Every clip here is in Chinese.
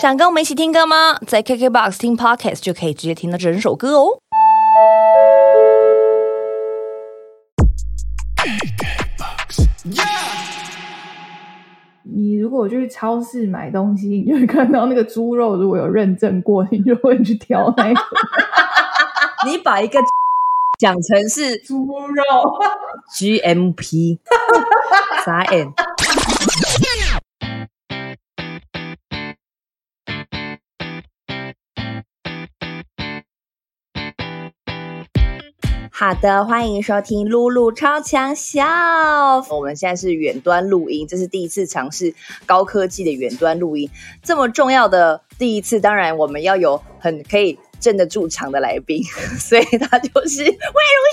想跟我们一起听歌吗？在 KKBOX 听 Podcast 就可以直接听到整首歌哦。你如果去超市买东西，你就会看到那个猪肉如果有认证过，你就会去挑那一种 你把一个讲成是猪肉。GMP，傻眼。好的，欢迎收听露露超强笑。我们现在是远端录音，这是第一次尝试高科技的远端录音，这么重要的第一次，当然我们要有很可以镇得住场的来宾，所以他就是魏如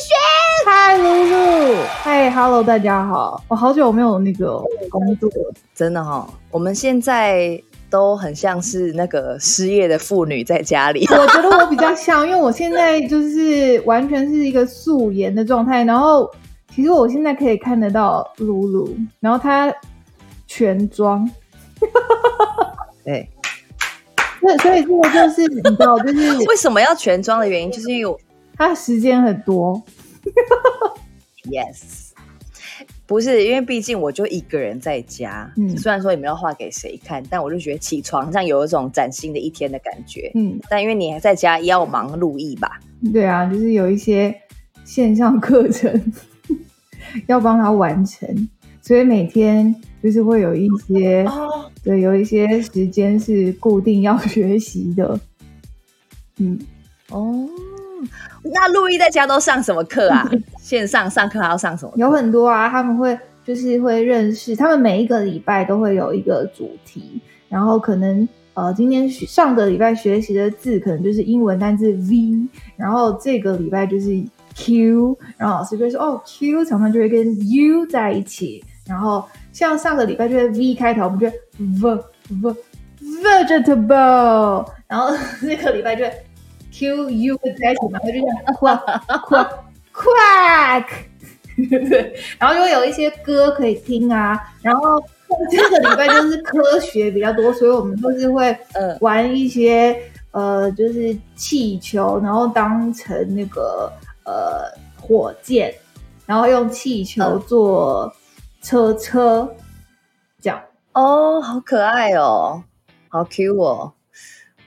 萱。嗨，露露，嗨，Hello，大家好，我好久没有那个工作了，真的哈、哦，我们现在都很像是那个失业的妇女在家里。我觉得我比较像，因为我现在就是完全是一个素颜的状态，然后其实我现在可以看得到露露，然后她全妆，对，那，所以这个就是你知道，就是 为什么要全妆的原因，就是因为我她时间很多，yes。不是，因为毕竟我就一个人在家，嗯虽然说也没有画给谁看，但我就觉得起床像有一种崭新的一天的感觉。嗯，但因为你还在家，也要忙录艺吧？对啊，就是有一些线上课程要帮他完成，所以每天就是会有一些、哦，对，有一些时间是固定要 学习的。嗯，哦，那录艺在家都上什么课啊？线上上课还要上什么？有很多啊，他们会就是会认识，他们每一个礼拜都会有一个主题，然后可能呃，今天学上个礼拜学习的字可能就是英文单字 V，然后这个礼拜就是 Q，然后老师就会说哦，Q 常常就会跟 U 在一起，然后像上个礼拜就会 V 开头，我们就会 V V vegetable，然后这个礼拜就会 Q U 在一起，然后就这样 quack quack 对，然后就会有一些歌可以听啊，然后这个礼拜就是科学比较多，所以我们就是会嗯玩一些呃，就是气球，然后当成那个呃火箭，然后用气球做车车，这样。哦，好可爱哦，好 Q 哦！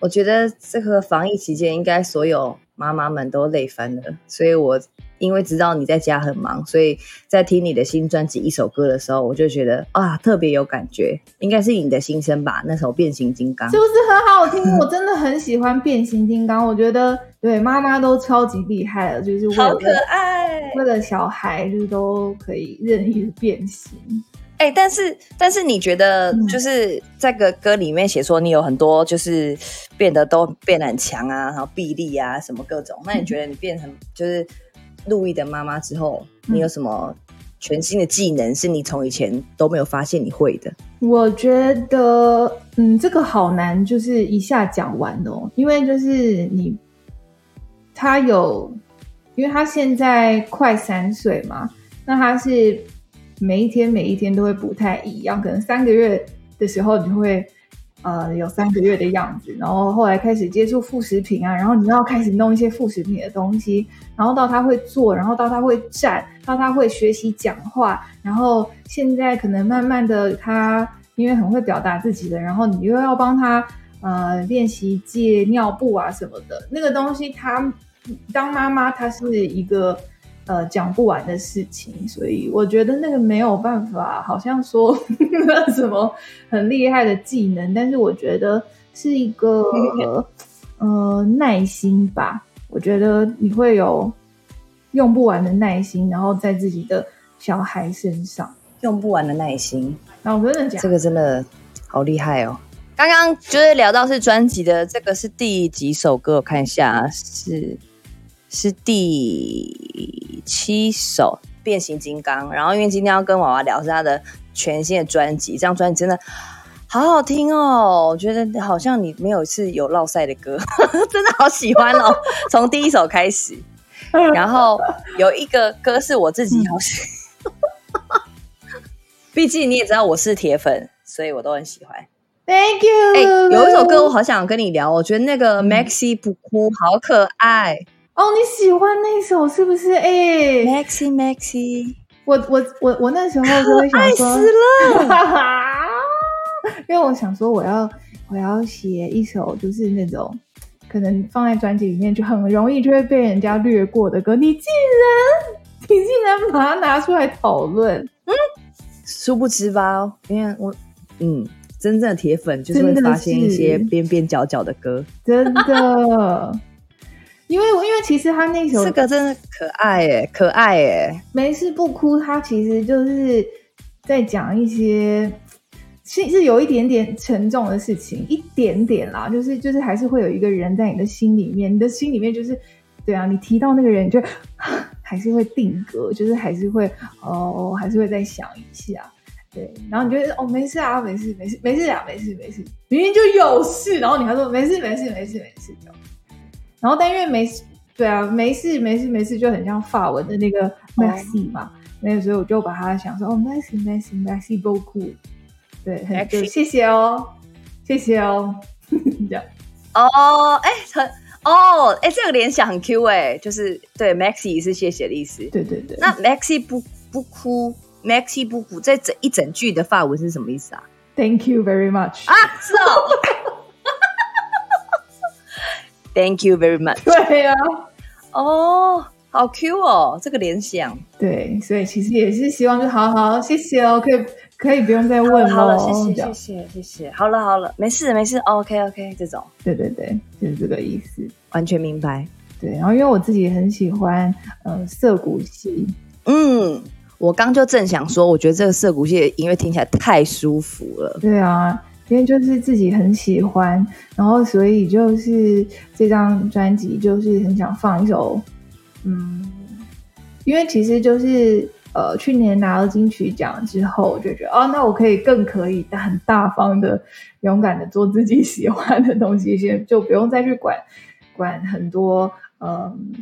我觉得这个防疫期间，应该所有妈妈们都累翻了。所以我因为知道你在家很忙，所以在听你的新专辑一首歌的时候，我就觉得啊，特别有感觉。应该是你的新声吧？那首《变形金刚》是不是很好听？我真的很喜欢变形金刚，我觉得对妈妈都超级厉害了，就是为好可了爱。为了小孩，就是都可以任意变形。哎、但是但是你觉得嗯就是这个歌里面写说你有很多就是变得都变得很强啊，然后臂力啊什么各种，那你觉得你变成就是陆毅的妈妈之后，嗯你有什么全新的技能是你从以前都没有发现你会的？我觉得，嗯，这个好难，就是一下讲完哦，因为就是你，他有，因为他现在快三岁嘛，那他是每一天每一天都会不太一样，可能三个月的时候你就会。呃，有三个月的样子，然后后来开始接触副食品啊，然后你要开始弄一些副食品的东西，然后到他会做，然后到他会站，到他会学习讲话，然后现在可能慢慢的他因为很会表达自己的，然后你又要帮他呃练习戒尿布啊什么的，那个东西他当妈妈她是一个呃讲不完的事情，所以我觉得那个没有办法，好像说 什么很厉害的技能，但是我觉得是一个 呃耐心吧。我觉得你会有用不完的耐心，然后在自己的小孩身上。用不完的耐心，那我真的讲这，个真的好厉害哦！刚刚就是聊到是专辑的，这个是第几首歌？我看一下，是是第七首《变形金刚》。然后因为今天要跟娃娃聊是他的全新的专辑，这张专辑真的好好听哦！我觉得好像你没有一次有落赛的歌，真的好喜欢哦！从第一首开始，然后有一个歌是我自己好喜，毕竟你也知道我是铁粉，所以我都很喜欢。Thank you。哎、有一首歌我好想跟你聊，我觉得那个 Maxi 不哭好可爱。哦，你喜欢那首是不是？哎、Maxi Maxi，我我我我那时候就会想 爱说，死了！哈哈，因为我想说我要我要写一首就是那种可能放在专辑里面就很容易就会被人家略过的歌，你竟然你竟然把它拿出来讨论，嗯殊不知吧，因为我嗯，真正的铁粉就是会发现一些是边边角角的歌，真的。因为因为其实他那首这个真的可爱哎，可爱哎，没事不哭，他其实就是在讲一些是是有一点点沉重的事情，一点点啦，就是就是还是会有一个人在你的心里面，你的心里面就是对啊，你提到那个人，你就 还是会定格，就是还是会哦，还是会再想一下。对，然后你觉得哦，没事啊，没事，没事，没事啊，没事，没事，明明就有事，然后你还说没事，没事，没事，没事，这样。然后但因为没事，对啊，没事，没事，没事，就很像法文的那个 Maxi 嘛，那个时候我就把它想说哦，Maxi，Maxi，Maxi 不哭，对，很 Maxi 就谢谢哦，谢谢哦，这样，哦，哎，很哦，哎，这个联想很 Q 哎，就是对 Maxi 是谢谢的意思。对对对。那 Maxi 不不哭，Maxi 不哭，这整一整句的法文是什么意思啊？Thank you very much。啊，是哦。Thank you very much。对啊，哦，好 Q 哦，这个联想。对，所以其实也是希望就好好谢谢哦，可以可以不用再问好了，喽，谢谢谢谢谢谢，好了好了，没事没事，OK OK，这种对对对，就是这个意思。完全明白。对，然后因为我自己很喜欢呃涩谷系，嗯，我刚就正想说，我觉得这个涩谷系的音乐听起来太舒服了。对啊，因为就是自己很喜欢，然后所以就是这张专辑就是很想放一首，嗯，因为其实就是呃去年拿了金曲奖之后，我就觉得哦，那我可以更可以很大方的、勇敢的做自己喜欢的东西，先就不用再去管管很多嗯，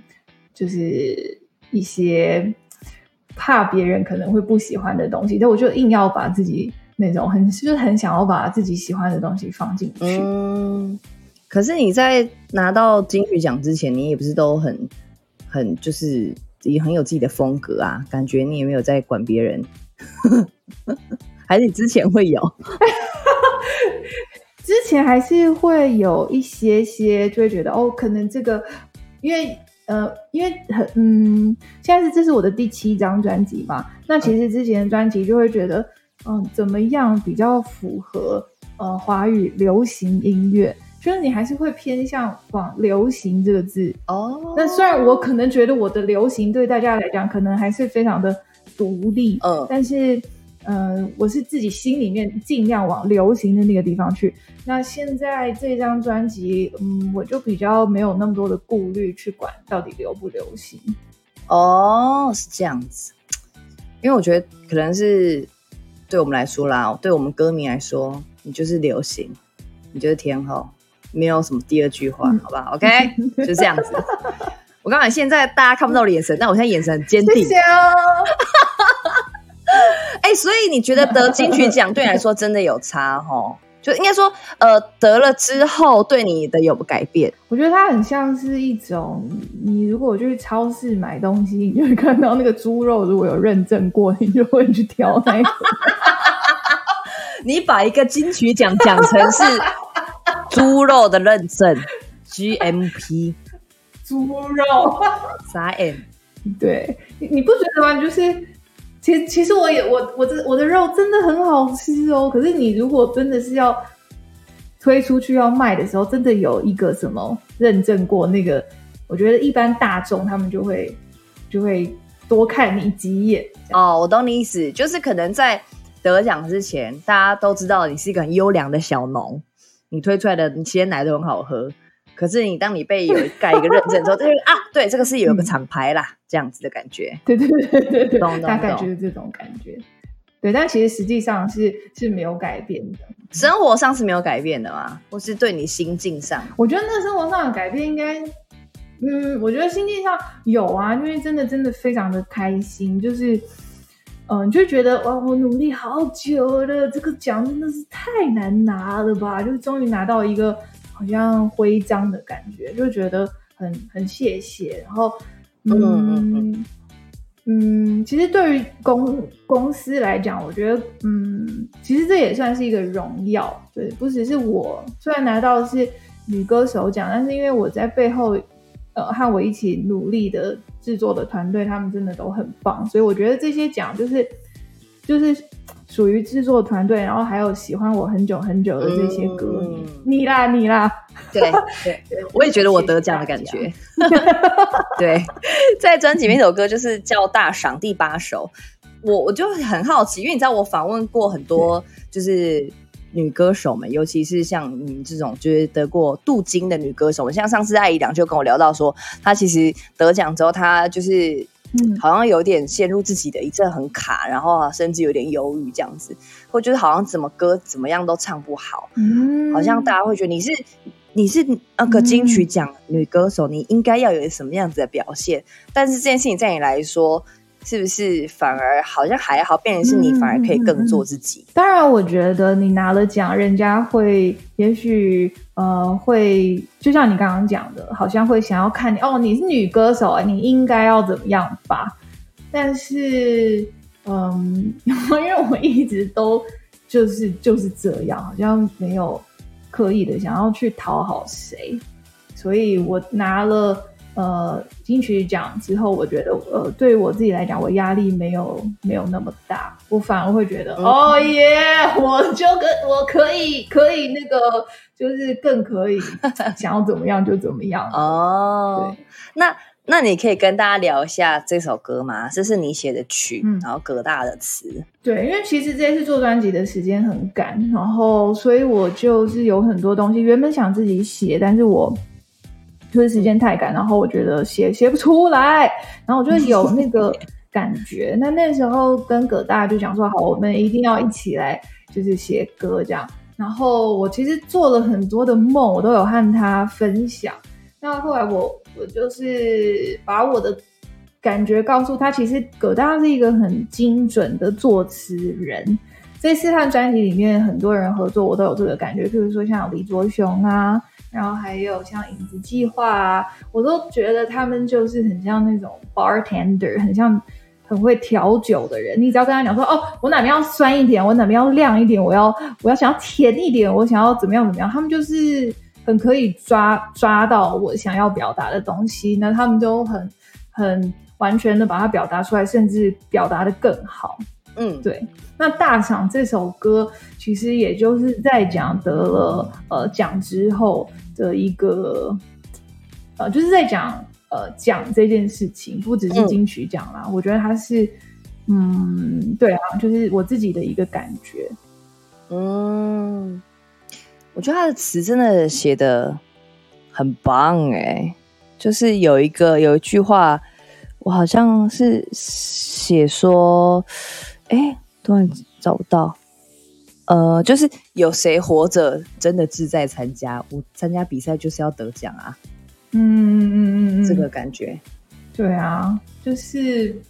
就是一些怕别人可能会不喜欢的东西，但我就硬要把自己那种很就是很想要把自己喜欢的东西放进去。嗯，可是你在拿到金曲奖之前，你也不是都很很就是也很有自己的风格啊？感觉你也没有在管别人，还是你之前会有？之前还是会有一些些，就会觉得哦，可能这个，因为呃，因为很嗯，现在是这是我的第七张专辑嘛，那其实之前的专辑就会觉得，嗯，怎么样比较符合呃华语流行音乐，就是你还是会偏向往流行这个字。哦那虽然我可能觉得我的流行对大家来讲可能还是非常的独立，嗯但是，呃，我是自己心里面尽量往流行的那个地方去。那现在这张专辑，嗯，我就比较没有那么多的顾虑去管到底流不流行。哦，是这样子。因为我觉得可能是对我们来说啦，对我们歌迷来说，你就是流行，你就是天后，没有什么第二句话，嗯好吧？OK，就这样子。我刚才现在大家看不到我的眼神，但我现在眼神很坚定。谢谢哦。哎、所以你觉得得金曲奖对你来说真的有差哦？就应该说，呃，得了之后对你的有改变。我觉得它很像是一种，你如果去超市买东西，你就会看到那个猪肉如果有认证过，你就会去挑那一种。你把一个金曲奖讲成是 猪肉的认证，GMP 猪肉。啥 M？对你你不觉得吗？就是其实其实我也我我这我的肉真的很好吃哦。可是你如果真的是要推出去要卖的时候，真的有一个什么认证过那个，我觉得一般大众他们就会就会多看你几眼。哦，我懂你意思，就是可能在得奖之前，大家都知道你是一个很优良的小农，你推出来的你鲜奶都很好喝。可是你当你被有盖一个认证之后，就是 啊，对，这个是有一个厂牌啦，这样子的感觉。对对对对对，大概就是这种感觉。对，但其实实际上是是没有改变的。生活上是没有改变的吗？或是对你心境上？我觉得那生活上的改变应该，嗯，我觉得心境上有啊，因为真的真的非常的开心，就是嗯，就觉得哇，我努力好久了，这个奖真的是太难拿了吧？就是终于拿到一个好像徽章的感觉，就觉得很很谢谢。然后，嗯嗯，其实对于公公司来讲，我觉得，嗯，其实这也算是一个荣耀，对，不只是我虽然拿到的是女歌手奖，但是因为我在背后。呃，和我一起努力的制作的团队，他们真的都很棒，所以我觉得这些奖就是就是属于制作团队，然后还有喜欢我很久很久的这些歌迷，你啦你啦，对 对，我也觉得我得奖的感觉。对，在专辑那首歌就是叫《大赏》第八首，我我就很好奇，因为你知道我访问过很多，就是。女歌手们，尤其是像你这种就是得过镀金的女歌手们，像上次艾怡良就跟我聊到说，她其实得奖之后，她就是嗯，好像有点陷入自己的一阵很卡，然后甚至有点忧郁这样子，或就是好像怎么歌怎么样都唱不好，嗯，好像大家会觉得你是你是那个金曲奖女歌手，你应该要有什么样子的表现，但是这件事情在你来说。是不是反而好像还好，变成是你反而可以更做自己？当然，我觉得你拿了奖，人家会也许呃会，就像你刚刚讲的，好像会想要看你哦，你是女歌手啊，你应该要怎么样吧？但是，嗯，因为我一直都就是就是这样，好像没有刻意的想要去讨好谁，所以我拿了。呃，金曲奖之后，我觉得呃，对于我自己来讲，我压力没有没有那么大，我反而会觉得，哦耶，我就跟我可以可以那个，就是更可以 想要怎么样就怎么样哦。对，那那你可以跟大家聊一下这首歌吗？这是你写的曲，然后葛大的词。对，因为其实这次做专辑的时间很赶，然后所以我就是有很多东西原本想自己写，但是我。就是时间太赶，然后我觉得写写不出来，然后我就有那个感觉。那那时候跟葛大就讲说，好，我们一定要一起来，就是写歌这样。然后我其实做了很多的梦，我都有和他分享。那后来我我就是把我的感觉告诉他，其实葛大是一个很精准的作词人。这次和专辑里面很多人合作，我都有这个感觉，譬如说像李卓雄啊。然后还有像影子计划啊，我都觉得他们就是很像那种 bartender，很像很会调酒的人。你只要跟他讲说，哦，我哪边要酸一点，我哪边要亮一点，我要我要想要甜一点，我想要怎么样怎么样，他们就是很可以抓抓到我想要表达的东西。那他们都很很完全的把它表达出来，甚至表达的更好。嗯，对。那大赏这首歌，其实也就是在讲得了呃奖之后的一个，呃，就是在讲呃讲这件事情，不只是金曲奖啦。我觉得它是，嗯，对啊，就是我自己的一个感觉。嗯，我觉得他的词真的写的很棒哎，就是有一个有一句话，我好像是写说。哎，突然找不到，呃，就是有谁活着真的志在参加？我参加比赛就是要得奖啊！嗯嗯嗯嗯，这个感觉，对啊，就是，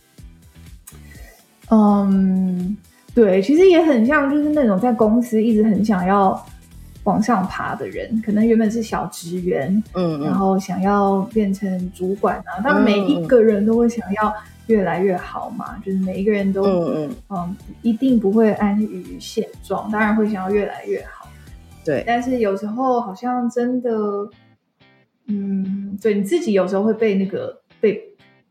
嗯，对，其实也很像，就是那种在公司一直很想要往上爬的人，可能原本是小职员，嗯，然后想要变成主管啊，但每一个人都会想要。越来越好嘛，就是每一个人都嗯嗯一定不会安于现状，当然会想要越来越好。对，但是有时候好像真的，嗯，对，你自己有时候会被那个被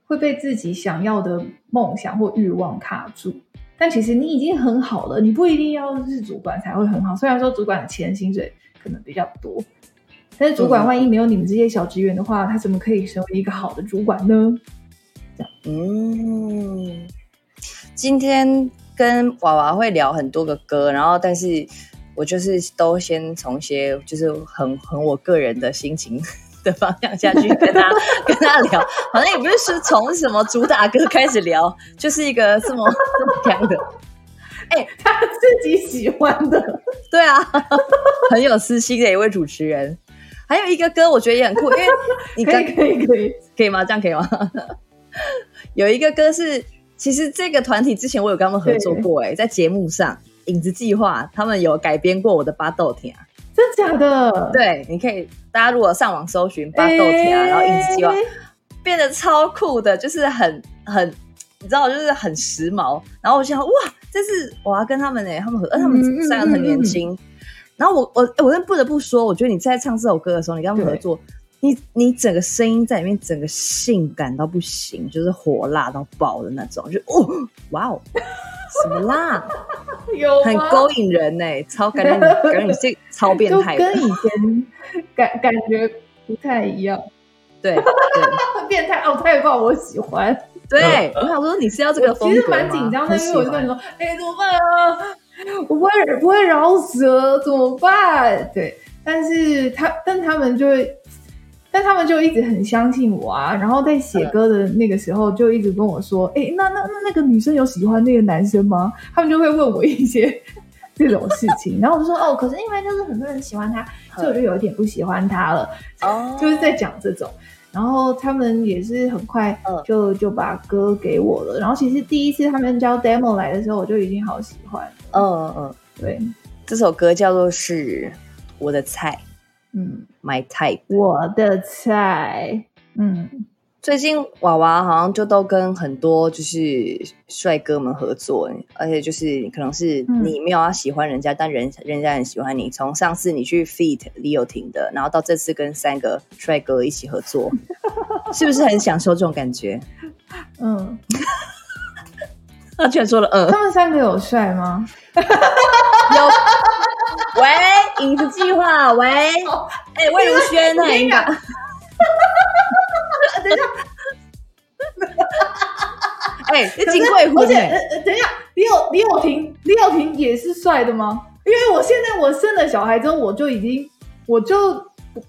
会被自己想要的梦想或欲望卡住。但其实你已经很好了，你不一定要是主管才会很好。虽然说主管的钱薪水可能比较多，但是主管万一没有你们这些小职员的话，他怎么可以成为一个好的主管呢？嗯，今天跟娃娃会聊很多个歌，然后但是我就是都先从些就是很很我个人的心情 的方向下去跟他跟他聊，好像也不是说从什么主打歌开始聊，就是一个这么这么样的，哎，他自己喜欢的，对啊，很有私心的一位主持人，还有一个歌我觉得也很酷，因为你可以可以可以。可以吗？这样可以吗？有一个歌是其实这个团体之前我有跟他们合作过、哎，在节目上《影子计划》，他们有改编过我的《巴豆田》。真假的？对，你可以，大家如果上网搜寻《巴豆田》啊，然后《影子计划》，哎变得超酷的，就是很很，你知道，就是很时髦。然后我想，哇，这是我要跟他们哎、他们和，呃他们三个很年轻。然后我我我真不得不说，我觉得你在唱这首歌的时候，你跟他们合作，你你整个声音在里面，整个性感到不行，就是火辣到爆的那种，就哦，哇哦，什么辣，有很勾引人呢、超感觉你感觉你是超变就态，跟以前感感觉不太一样。对 对。变态哦，太棒，我喜欢。对，我想说你是要这个我其实风格吗蛮紧张的，因为我就跟你说，哎、怎么办啊？我不会不会饶舌，怎么办？对，但是他但他们就会，但他们就一直很相信我啊。然后在写歌的那个时候，就一直跟我说，哎、那那那那个女生有喜欢那个男生吗？他们就会问我一些这种事情，然后我就说，哦，可是因为就是很多人喜欢他，所以我就有一点不喜欢他了。哦就是在讲这种。然后他们也是很快嗯就、就把歌给我了。然后其实第一次他们交 demo 来的时候，我就已经好喜欢。嗯嗯，对，这首歌叫做是我的菜嗯，，My Type。我的菜，嗯，最近娃娃好像就都跟很多就是帅哥们合作，而且就是可能是嗯你没有要喜欢人家，但人人家很喜欢你。从上次你去 feat 李友廷的，然后到这次跟三个帅哥一起合作，是不是很享受这种感觉？嗯，他居然说了嗯。他们三个有帅吗？有，喂，影子计划，喂，哎、魏如萱呢？应该，哎，你金贵而且、呃呃等一下，李友李友廷，李友廷也是帅的吗？因为我现在我生了小孩之后，我就已经，我就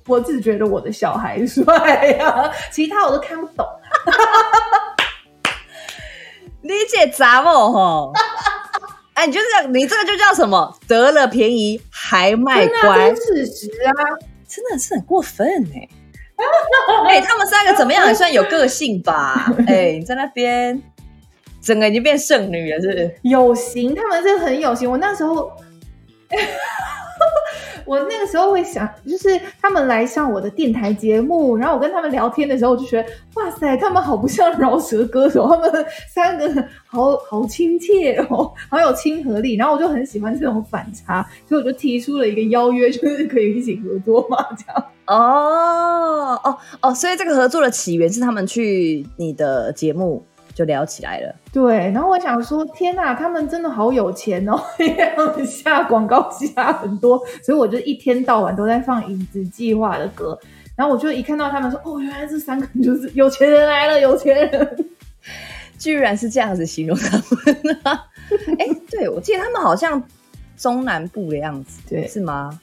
我只觉得我的小孩帅呀、其他我都看不懂。你这杂货吼，哎，你就是这样，你这个就叫什么？得了便宜还卖乖事实啊！真的是很过分哎。哎，他们三个怎么样？也算有个性吧？哎，你在那边，整个已经变剩女了，是不是？有型，他们是很有型。我那时候，我那个时候会想，就是他们来上我的电台节目，然后我跟他们聊天的时候，我就觉得，哇塞，他们好不像饶舌歌手，他们三个好好亲切哦，好有亲和力。然后我就很喜欢这种反差，所以我就提出了一个邀约，就是可以一起合作嘛，这样。哦哦哦，所以这个合作的起源是他们去你的节目就聊起来了。对，然后我想说，天呐，他们真的好有钱哦，下广告下很多，所以我就一天到晚都在放《影子计划》的歌。然后我就一看到他们说，哦，原来这三个就是有钱人来了，有钱人。居然是这样子形容他们啊！哎、对我记得他们好像中南部的样子，对是吗？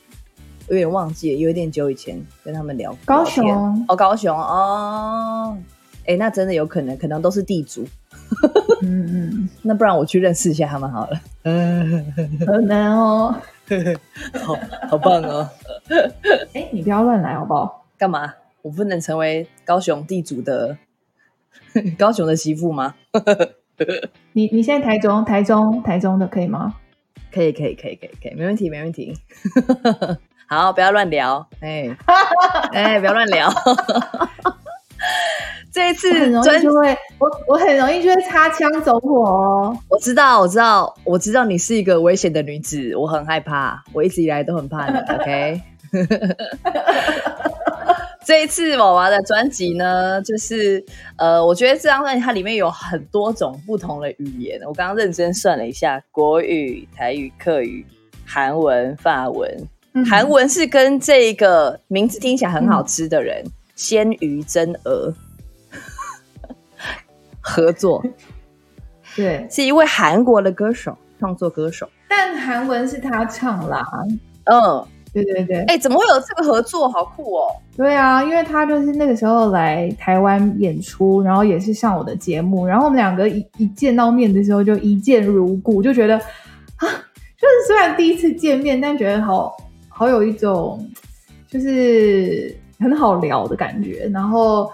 有点忘记了，有点久以前跟他们聊高雄哦，高雄哦，哎、那真的有可能，可能都是地主。嗯嗯，那不然我去认识一下他们好了。嗯，可能哦。好好棒哦！哎，你不要乱来好不好？干嘛？我不能成为高雄地主的高雄的媳妇吗？你你现在台中，台中，台中的可以吗？可以，可以，可以，可以，可以，没问题，没问题。好，不要乱聊，哎、哎、不要乱聊。这一次很容易专，就会，我我很容易就会擦枪走火哦。我知道，我知道，我知道你是一个危险的女子，我很害怕，我一直以来都很怕你。OK，这一次娃娃的专辑呢，就是呃，我觉得这张专辑它里面有很多种不同的语言。我刚刚认真算了一下，国语、台语、客语、韩文、法文。嗯韩文是跟这个名字听起来很好吃的人，鲜鱼真鹅合作，对，是一位韩国的歌手，创作歌手。但韩文是他唱啦。嗯，对对对，哎、怎么会有这个合作？好酷哦！对啊，因为他就是那个时候来台湾演出，然后也是上我的节目，然后我们两个一一见到面的时候就一见如故，就觉得啊，就是虽然第一次见面，但觉得好好有一种就是很好聊的感觉，然后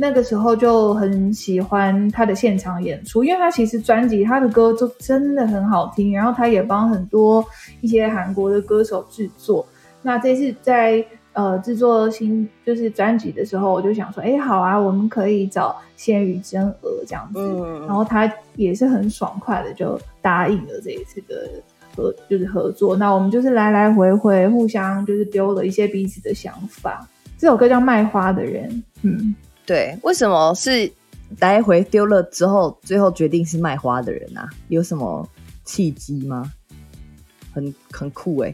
那个时候就很喜欢他的现场演出，因为他其实专辑他的歌就真的很好听，然后他也帮很多一些韩国的歌手制作。那这次在呃制作新就是专辑的时候，我就想说，哎，好啊，我们可以找仙羽真娥这样子，然后他也是很爽快的就答应了这一次的合就是合作。那我们就是来来回回互相就是丢了一些彼此的想法。这首歌叫《卖花的人》，嗯。对，为什么是来回丢了之后，最后决定是卖花的人啊？有什么契机吗？很很酷哎！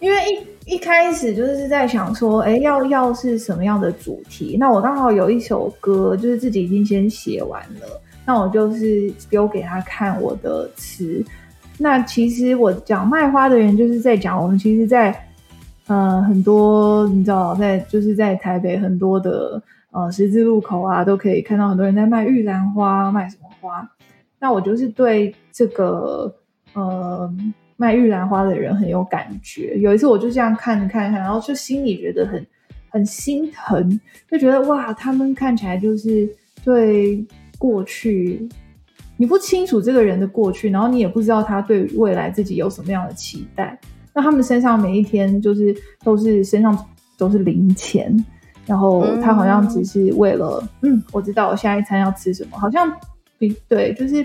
因为一一开始就是在想说，哎，要要是什么样的主题？那我刚好有一首歌，就是自己已经先写完了，那我就是丢给他看我的词。那其实我讲卖花的人，就是在讲我们其实，在呃很多你知道，在就是在台北很多的。呃，十字路口啊，都可以看到很多人在卖玉兰花，卖什么花？那我就是对这个呃卖玉兰花的人很有感觉。有一次我就这样看看看，然后就心里觉得很很心疼，就觉得哇，他们看起来就是对过去你不清楚这个人的过去，然后你也不知道他对未来自己有什么样的期待。那他们身上每一天就是都是身上都是零钱。然后他好像只是为了，嗯，我知道我下一餐要吃什么，好像比对，就是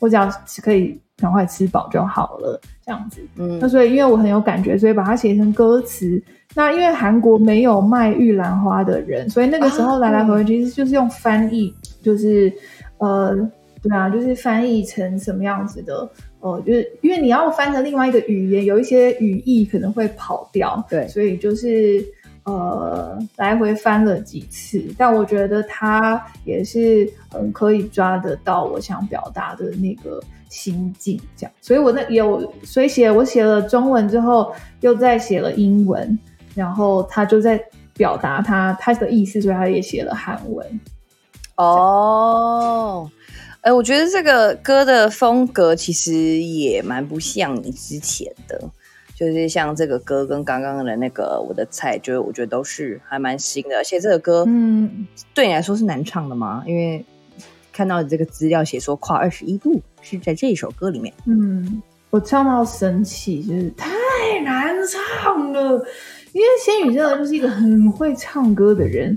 我只要可以赶快吃饱就好了，这样子。嗯，那所以因为我很有感觉，所以把它写成歌词。那因为韩国没有卖玉兰花的人，所以那个时候来来回回其实就是用翻译，就是呃，对啊，就是翻译成什么样子的，呃，就是因为你要翻成另外一个语言，有一些语义可能会跑掉，对，所以就是。呃，来回翻了几次，但我觉得他也是很可以抓得到我想表达的那个心境，这样。所以我那有，所以写我写了中文之后，又再写了英文，然后他就在表达他他的意思，所以他也写了韩文。哦，哎，我觉得这个歌的风格其实也蛮不像你之前的。就是像这个歌跟刚刚的那个我的菜，就是我觉得都是还蛮新的，而且这个歌，嗯，对你来说是难唱的吗？因为看到你这个资料写说跨二十一度是在这一首歌里面，嗯，我唱到生气，就是太难唱了，因为仙女真的就是一个很会唱歌的人，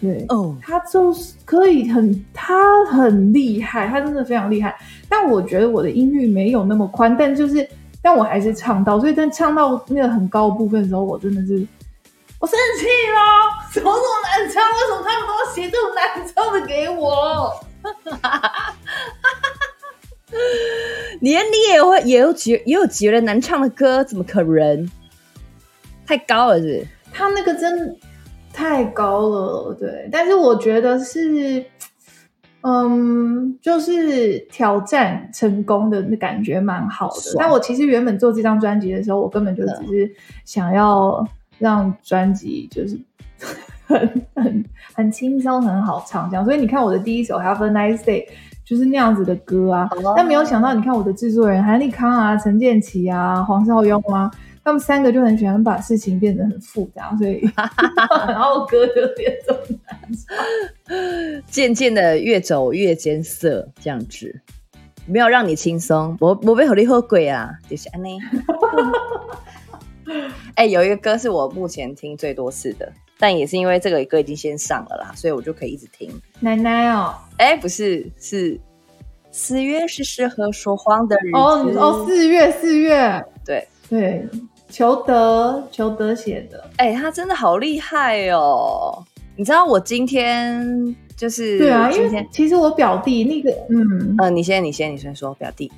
对，哦，他就是可以很，他很厉害，他真的非常厉害，但我觉得我的音域没有那么宽，但就是。但我还是唱到，所以在唱到那个很高部分的时候，我真的是我生气了，怎么这么难唱？为什么他们都要写这种难唱的给我？连你也会也有觉也有觉得难唱的歌，怎么可能？太高了是？他那个真太高了，对。但是我觉得是。嗯，就是挑战成功的那感觉蛮好的。但我其实原本做这张专辑的时候，我根本就只是想要让专辑就是 很很很轻松、很好唱这样。所以你看我的第一首《Have a Nice Day》就是那样子的歌啊。但没有想到，你看我的制作人韩立康啊、陈建奇啊、黄少雍啊。他们三个就很喜欢把事情变得很复杂，所以 然后哥就变这么难唱，渐渐的越走越艰涩，这样子没有让你轻松。我我被好利喝鬼啊，就是安妮。哎，有一个歌是我目前听最多次的，但也是因为这个歌已经先上了啦，所以我就可以一直听。奶奶哦，哎，不是，是四月是适合说谎的日子。哦哦，四月四月，对对。裘德，裘德写的，哎，他真的好厉害哦！你知道我今天就是对啊，因为其实我表弟那个，嗯呃，你先，你先，你先说表弟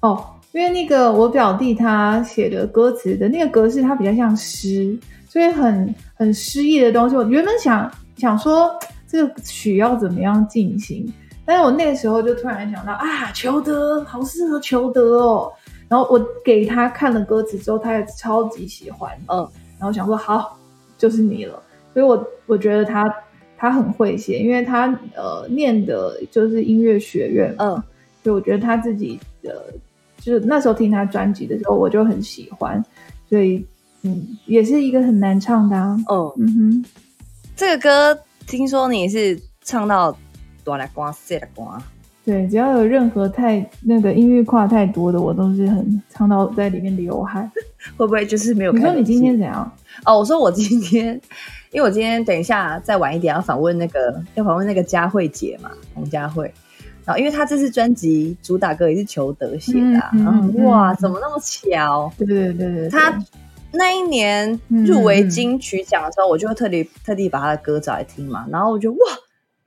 哦，因为那个我表弟他写的歌词的那个格式，它比较像诗，所以很很诗意的东西。我原本想想说这个曲要怎么样进行，但是我那个时候就突然想到啊，裘德好适合裘德哦。然后我给他看了歌词之后，他也超级喜欢，嗯，然后想说好，就是你了。所以，我我觉得他他很会写，因为他呃念的就是音乐学院，嗯，所以我觉得他自己的就是那时候听他专辑的时候，我就很喜欢，所以嗯，也是一个很难唱的，嗯嗯哼。这个歌听说你是唱到多来瓜塞的瓜。对，只要有任何太那个音乐跨太多的，我都是很唱到在里面流汗。会不会就是没有？你说你今天怎样？哦，我说我今天，因为我今天等一下再晚一点要访问那个要访问那个佳慧姐嘛，洪佳慧。然后因为她这次专辑主打歌也是裘德写的，然后哇，怎么那么巧？对对对对，她那一年入围金曲奖的时候，我就特地特地把他的歌找来听嘛。然后我就哇，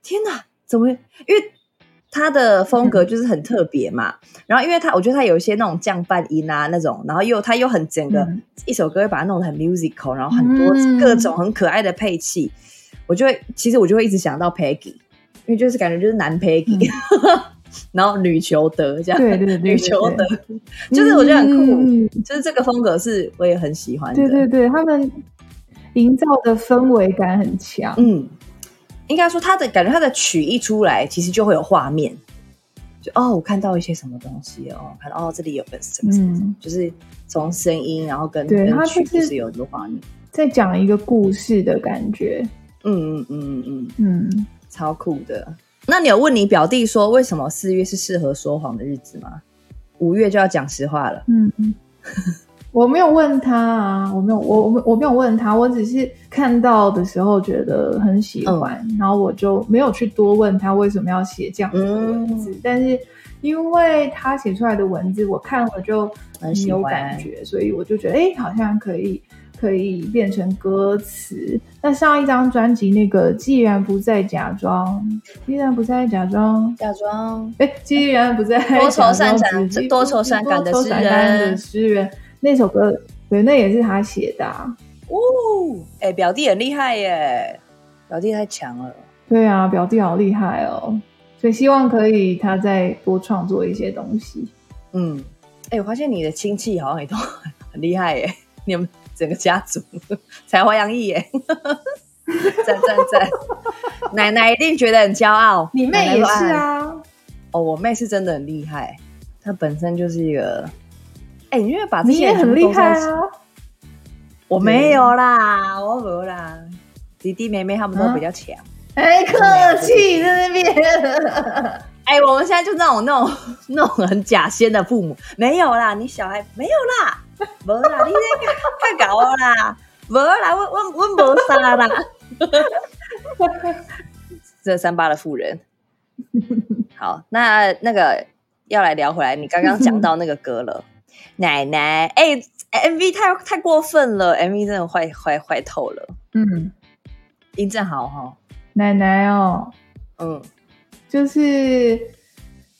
天哪，怎么？因为他的风格就是很特别嘛，然后因为他，我觉得他有一些那种降半音啊那种，然后又他又很整个一首歌会把它弄得很 musical，然后很多各种很可爱的配器，我就会其实我就会一直想到 Peggy，因为就是感觉就是男 Peggy，然后女裘德这样，对对对，女裘德，就是我觉得很酷，就是这个风格是我也很喜欢，对对对，他们营造的氛围感很强，嗯。应该说，他的感觉，他的曲一出来，其实就会有画面，就哦，我看到一些什么东西哦，看到哦，这里有个什么什么，就是从声音，然后跟对他就是有很多画面，在讲一个故事的感觉，嗯嗯嗯嗯嗯，超酷的。那你有问你表弟说，为什么四月是适合说谎的日子吗？五月就要讲实话了，嗯嗯。我没有问他啊，我没有，我我我没有问他，我只是看到的时候觉得很喜欢，然后我就没有去多问他为什么要写这样子的文字。但是因为他写出来的文字，我看了就很有感觉，所以我就觉得，哎，好像可以可以变成歌词。那上一张专辑那个，既然不再假装，既然不再假装，假装，哎，既然不再多愁善感，多愁善感的诗人。那首歌，对，那也是他写的。啊哦，哎，表弟很厉害耶，表弟太强了。对啊，表弟好厉害哦，所以希望可以他再多创作一些东西。嗯，哎，我发现你的亲戚好像也都 很厉害耶，你们整个家族才华洋溢耶，赞赞赞！奶奶一定觉得很骄傲，你妹也是啊。哦，我妹是真的很厉害，她本身就是一个。哎，因为把你也很厉害啊！我没有啦，我没有啦，弟弟妹妹他们都比较强。哎，客气在那边。哎，我们现在就那种那种那种很假仙的父母，没有啦，你小孩没有啦，没啦，你那个太搞啦，没啦，我我我没啥啦。这三八的妇人。好，那那个要来聊回来，你刚刚讲到那个歌了。奶奶，哎，MV 太太过分了，MV 真的坏坏坏透了。嗯，音正豪哈，奶奶哦，嗯，就是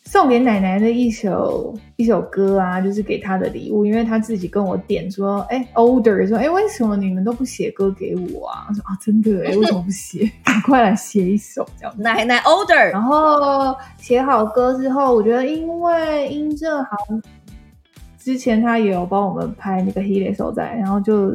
送给奶奶的一首一首歌啊，就是给她的礼物，因为她自己跟我点说，哎，Older 说，哎，为什么你们都不写歌给我啊？说啊，真的哎，为什么不写？赶快来写一首这样。奶奶 Older，然后写好歌之后，我觉得因为殷正好。之前他也有帮我们拍那个《h e l 所在，然后就，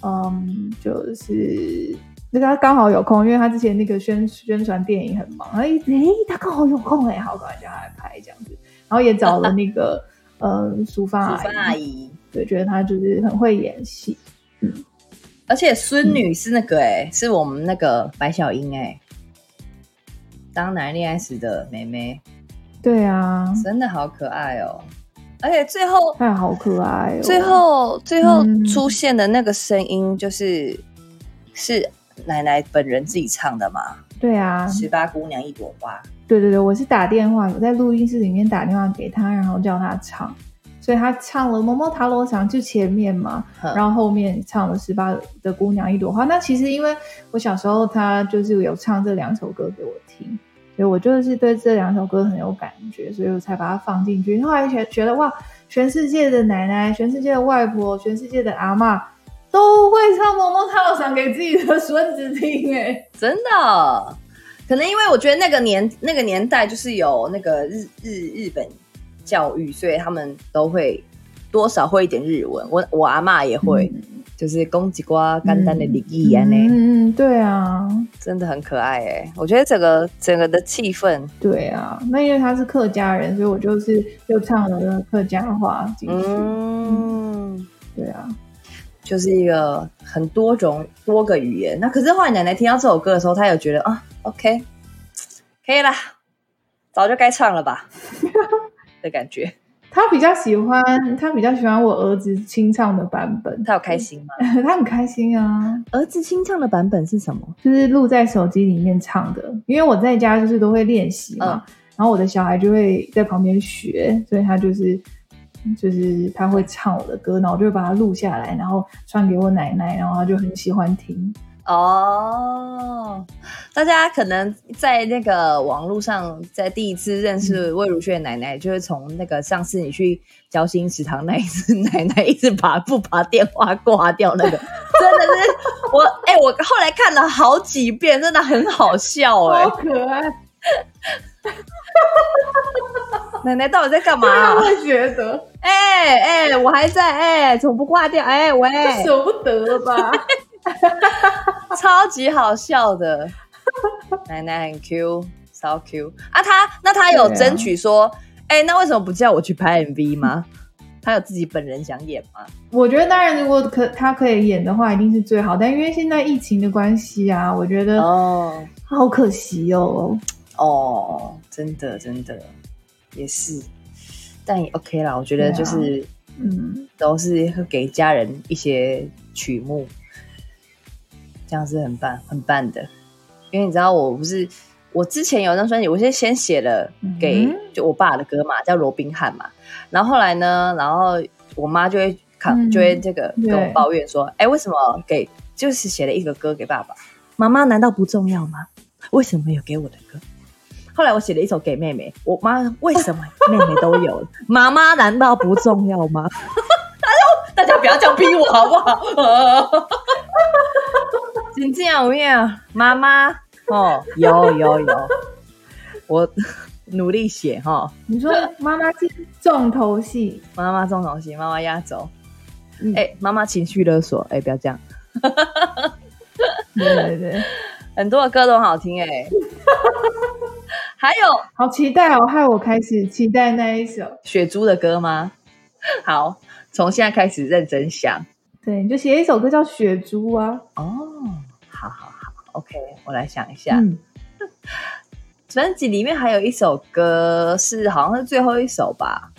嗯，就是那个他刚好有空，因为他之前那个宣宣传电影很忙，哎哎，他刚好有空哎，好，赶快叫他来拍这样子，然后也找了那个 呃淑芳阿姨，对，觉得他就是很会演戏，嗯，而且孙女是那个哎，是我们那个白小英哎，当男人恋爱时的妹妹，对啊，真的好可爱哦。而且最后，哎，好可爱！哦最后，最后出现的那个声音，就是是奶奶本人自己唱的嘛？对啊，十八姑娘一朵花。对对对，我是打电话，我在录音室里面打电话给他，然后叫他唱，所以他唱了《某某塔罗场》就前面嘛，然后后面唱了《十八的姑娘一朵花》。那其实因为我小时候，他就是有唱这两首歌给我听。所以我就是对这两首歌很有感觉，所以我才把它放进去。后来觉觉得哇，全世界的奶奶、全世界的外婆、全世界的阿妈都会唱《某某套唱给自己的孙子听，哎，真的。可能因为我觉得那个年那个年代就是有那个日日日本教育，所以他们都会多少会一点日文。我我阿妈也会。就是公鸡瓜干单的礼仪啊，呢，嗯，对啊，真的很可爱哎，我觉得整个整个的气氛，对啊，那因为他是客家人，所以我就是又唱了客家话进去，嗯，对啊，就是一个很多种多个语言。那可是后来奶奶听到这首歌的时候，她有觉得啊，OK，可以啦，早就该唱了吧的感觉。他比较喜欢，他比较喜欢我儿子清唱的版本，他有开心吗？他很开心啊。儿子清唱的版本是什么？就是录在手机里面唱的，因为我在家就是都会练习嘛，然后我的小孩就会在旁边学，所以他就是就是他会唱我的歌，然后我就会把它录下来，然后传给我奶奶，然后他就很喜欢听。哦，大家可能在那个网络上，在第一次认识魏如萱的奶奶，就是从那个上次你去交心食堂那一次，奶奶一直把不把电话挂掉，那个 真的是我哎，我后来看了好几遍，真的很好笑哎，好可爱。奶奶到底在干嘛？会觉得，哎哎，我还在哎，怎么不挂掉？哎喂，舍不得了吧？超级好笑的，奶奶很 Q，超 Q 啊！他那他有争取说，哎，那为什么不叫我去拍 MV 吗？他有自己本人想演吗？我觉得当然，如果可他可以演的话，一定是最好。但因为现在疫情的关系啊，我觉得哦，好可惜哦。哦，真的真的也是，但也 OK 啦。我觉得就是嗯，都是会给家人一些曲目。这样是很棒很棒的，因为你知道我不是我之前有张专辑，我是先写了给就我爸的歌嘛，叫罗宾汉嘛。然后后来呢，然后我妈就会看，就会这个跟我抱怨说：“哎，为什么给就是写了一个歌给爸爸？妈妈难道不重要吗？为什么没有给我的歌？”后来我写了一首给妹妹，我妈为什么妹妹都有？妈妈难道不重要吗？大家大家不要这样逼我好不好？真这样有没有？妈妈哦，有有有，我努力写哈。你说妈妈是重头戏，妈妈重头戏，妈妈压轴。哎，妈妈情绪勒索，哎，不要这样。对对对，很多的歌都很好听哎。还有，好期待哦！害我开始期待那一首雪珠的歌吗？好，从现在开始认真想。对，你就写一首歌叫《雪珠》啊。哦。，OK，我来想一下。专辑里面还有一首歌是好像是最后一首吧，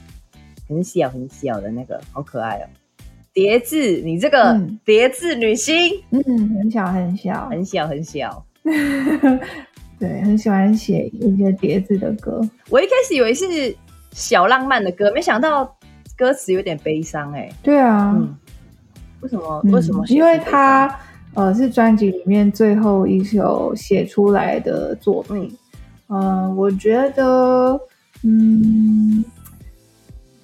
很小很小的那个，好可爱哦。叠字，你这个叠字女星，嗯，很小很小，很小很小。对，很喜欢写一些叠字的歌。我一开始以为是小浪漫的歌，没想到歌词有点悲伤。哎，对啊，为什么？为什么？因为他。呃，是专辑里面最后一首写出来的作品。嗯，我觉得，嗯，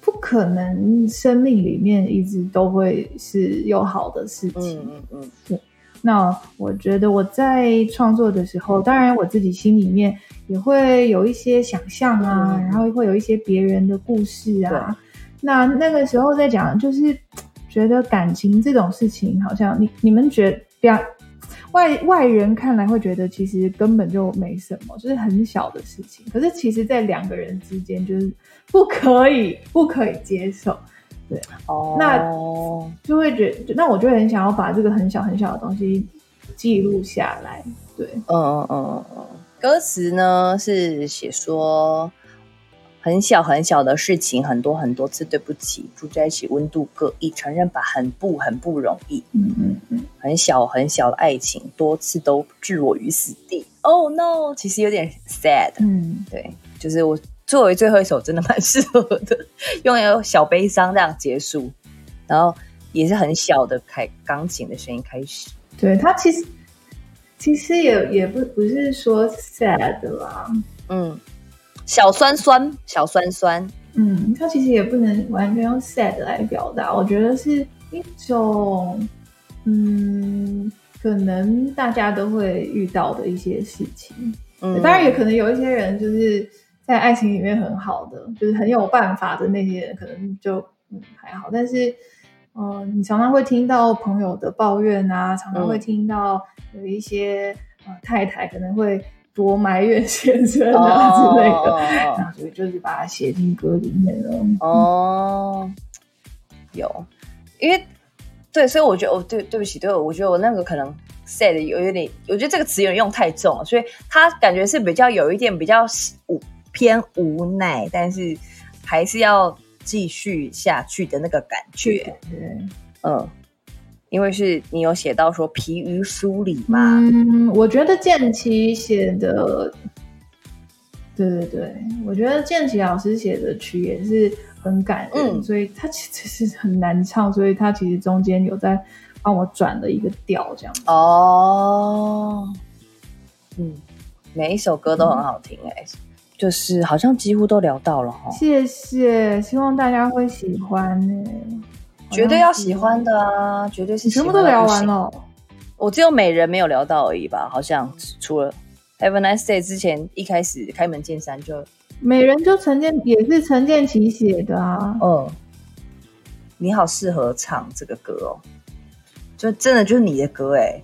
不可能，生命里面一直都会是有好的事情。嗯嗯嗯。对。那我觉得我在创作的时候，当然我自己心里面也会有一些想象啊，然后会有一些别人的故事啊。那那个时候在讲，就是觉得感情这种事情，好像你你们觉。两外外人看来会觉得其实根本就没什么，就是很小的事情。可是其实，在两个人之间，就是不可以 不可以接受。对，哦，那就会觉，那我就很想要把这个很小很小的东西记录下来。对，嗯嗯嗯嗯，歌词呢是写说。很小很小的事情，很多很多次对不起，住在一起温度各异，承认吧，很不很不容易。嗯嗯嗯，很小很小的爱情，多次都置我于死地。Oh no，其实有点 sad。嗯，对，就是我作为最后一首，真的蛮 适合的，用一个小悲伤这样结束，然后也是很小的开钢琴的声音开始。对他其实其实也也不不是说 sad 啦，嗯。小酸酸，小酸酸，嗯，它其实也不能完全用 sad 来表达，我觉得是一种，嗯，可能大家都会遇到的一些事情。嗯，当然也可能有一些人就是在爱情里面很好的，就是很有办法的那些人，可能就嗯还好。但是，嗯，你常常会听到朋友的抱怨啊，常常会听到有一些呃太太可能会。多埋怨 先生啊之类的，那所以就是把它写进歌里面了。哦，有，因为对，所以我觉得，我，对，对不起，对我觉得我那个可能 sad 有有点，我觉得这个词有点用太重了，所以他感觉是比较有一点比较无偏无奈，但是还是要继续下去的那个感觉。对，嗯，因为是你有写到说疲于梳理嘛，嗯，我觉得建奇写的，对对对，我觉得建奇老师写的曲也是很感人，嗯。所以他其实是很难唱，所以他其实中间有在帮我转了一个调，这样。哦，嗯，每一首歌都很好听哎、就是好像几乎都聊到了哈，谢谢，希望大家会喜欢呢、绝对要喜欢的啊，绝对是你喜欢全部都聊。完了，我只有美人没有聊到而已吧，好像除了 Have a nice day 之前一开始开门见山就，美人就陈建也是陈建奇写的啊，嗯，你好适合唱这个歌哦，就真的就是你的歌哎，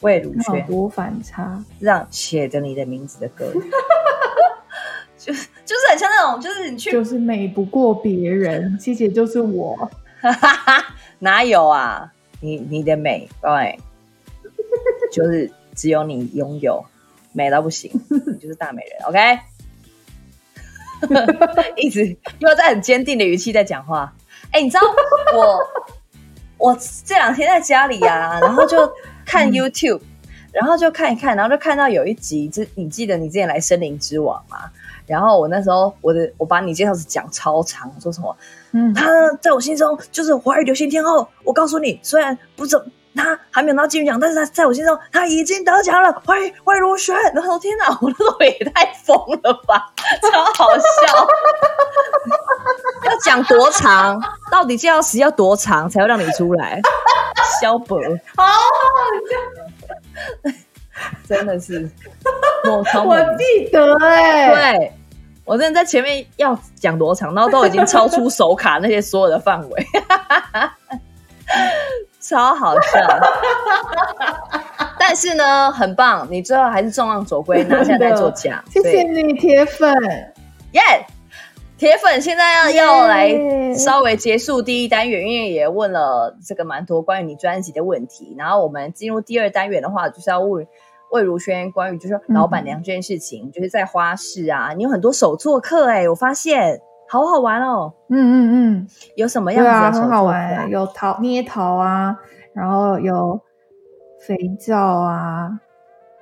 魏如萱。好多反差。让写着你的名字的歌，就是就是很像那种，就是你去就是美不过别人，谢谢，就是我。哪有啊？你你的美，对，就是只有你拥有，美到不行，你就是大美人，OK？一直又在很坚定的语气在讲话。哎、你知道我我这两天在家里啊，然后就看 YouTube，、然后就看一看，然后就看到有一集，这你记得你之前来森林之王吗？然后我那时候我的我把你介绍是讲超长，说什么嗯，他，在我心中就是华语流行天后。我告诉你，虽然不怎他还没有拿金曲奖，但是他在我心中他已经得奖了。欢迎魏如萱。然后天哪，我那时候也太疯了吧，超好笑。要讲多长？到底介绍时要多长才会让你出来？萧伯，好，真的是莫超我记得哎、对。我真的在前面要讲多长，然后都已经超出手卡那些所有的范围，超好笑。但是呢，很棒，你最后还是众望所归，拿下来做奖。谢谢你，铁粉。耶！铁粉现在要来稍微结束第一单元，因为也问了这个蛮多关于你专辑的问题。然后我们进入第二单元的话，就是要问魏如萱关于就是老板娘这件事情，就是在花市啊，你有很多手作课哎、我发现好好玩哦。嗯嗯嗯，有什么样子很好玩，有陶捏陶啊，然后有肥皂啊，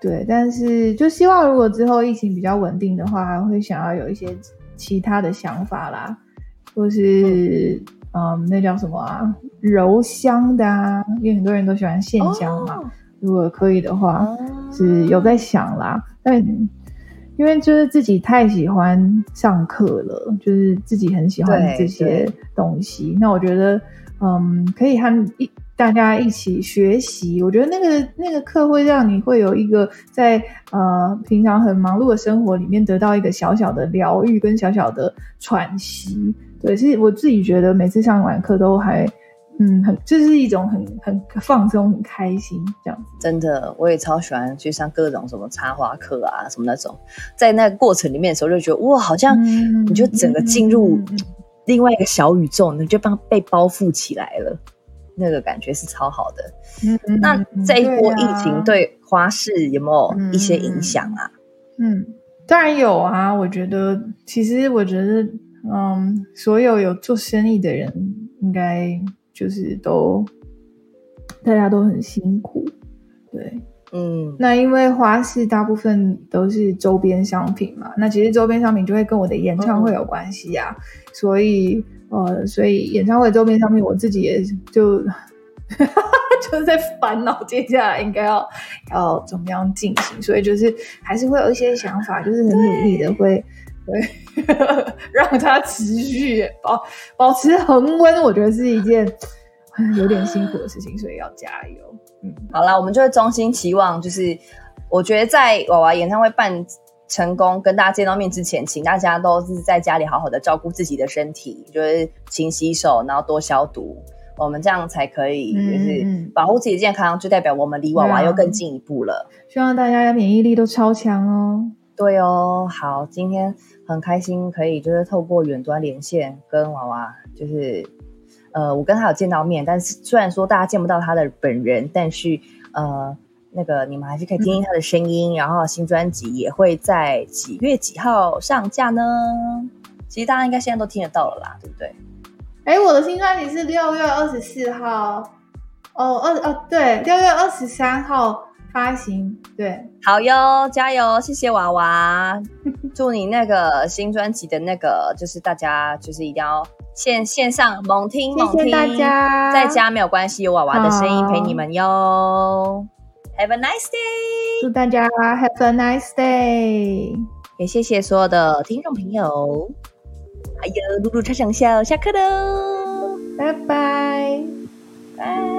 对。但是就希望如果之后疫情比较稳定的话，会想要有一些其他的想法啦，或是嗯那叫什么啊，柔香的啊，因为很多人都喜欢线香嘛。哦如果可以的话，哦是有在想啦，但因为就是自己太喜欢上课了，就是自己很喜欢这些东西。那我觉得，嗯，可以和一大家一起学习。我觉得那个那个课会让你会有一个在呃平常很忙碌的生活里面得到一个小小的疗愈跟小小的喘息。对，其实我自己觉得每次上完课都还。嗯，很就是一种很很放松、很开心这样子。真的，我也超喜欢去上各种什么插花课啊，什么那种，在那个过程里面的时候，就觉得哇，好像嗯你就整个进入另外一个小宇宙，你就帮被包覆起来了，那个感觉是超好的。嗯那这一波疫情啊对花市有没有一些影响啊？嗯，当然有啊。我觉得，其实我觉得，嗯，所有有做生意的人，应该就是都大家都很辛苦。对，嗯，那因为花市大部分都是周边商品嘛，那其实周边商品就会跟我的演唱会有关系啊，所以呃，所以演唱会周边商品我自己也就 就是在烦恼接下来应该要要怎么样进行，所以就是还是会有一些想法，就是很努力的会会 让它持续保保持恒温，我觉得是一件嗯有点辛苦的事情，所以要加油。嗯。好啦，我们就会衷心期望，就是我觉得在娃娃演唱会办成功，跟大家见到面之前，请大家都是在家里好好的照顾自己的身体，就是勤洗手，然后多消毒，我们这样才可以，嗯就是嗯保护自己的健康，就代表我们离娃娃又更进一步了。希望大家免疫力都超强哦。对哦，好，今天很开心可以就是透过远端连线跟娃娃，就是呃，我跟他有见到面，但是虽然说大家见不到他的本人，但是呃，那个你们还是可以听听他的声音。然后新专辑也会在几月几号上架呢？其实大家应该现在都听得到了啦，对不对？哎，我的新专辑是六月二十四号，哦，二哦，对，六月二十三号发行。对，好哟，加油！谢谢娃娃，祝你那个新专辑的那个，就是大家就是一定要线线上猛听猛听，大家在家没有关系，有娃娃的声音陪你们哟。Have a nice day，祝大家 Have a nice day，也谢谢所有的听众朋友。还有露露超想笑，下课喽，拜拜，拜。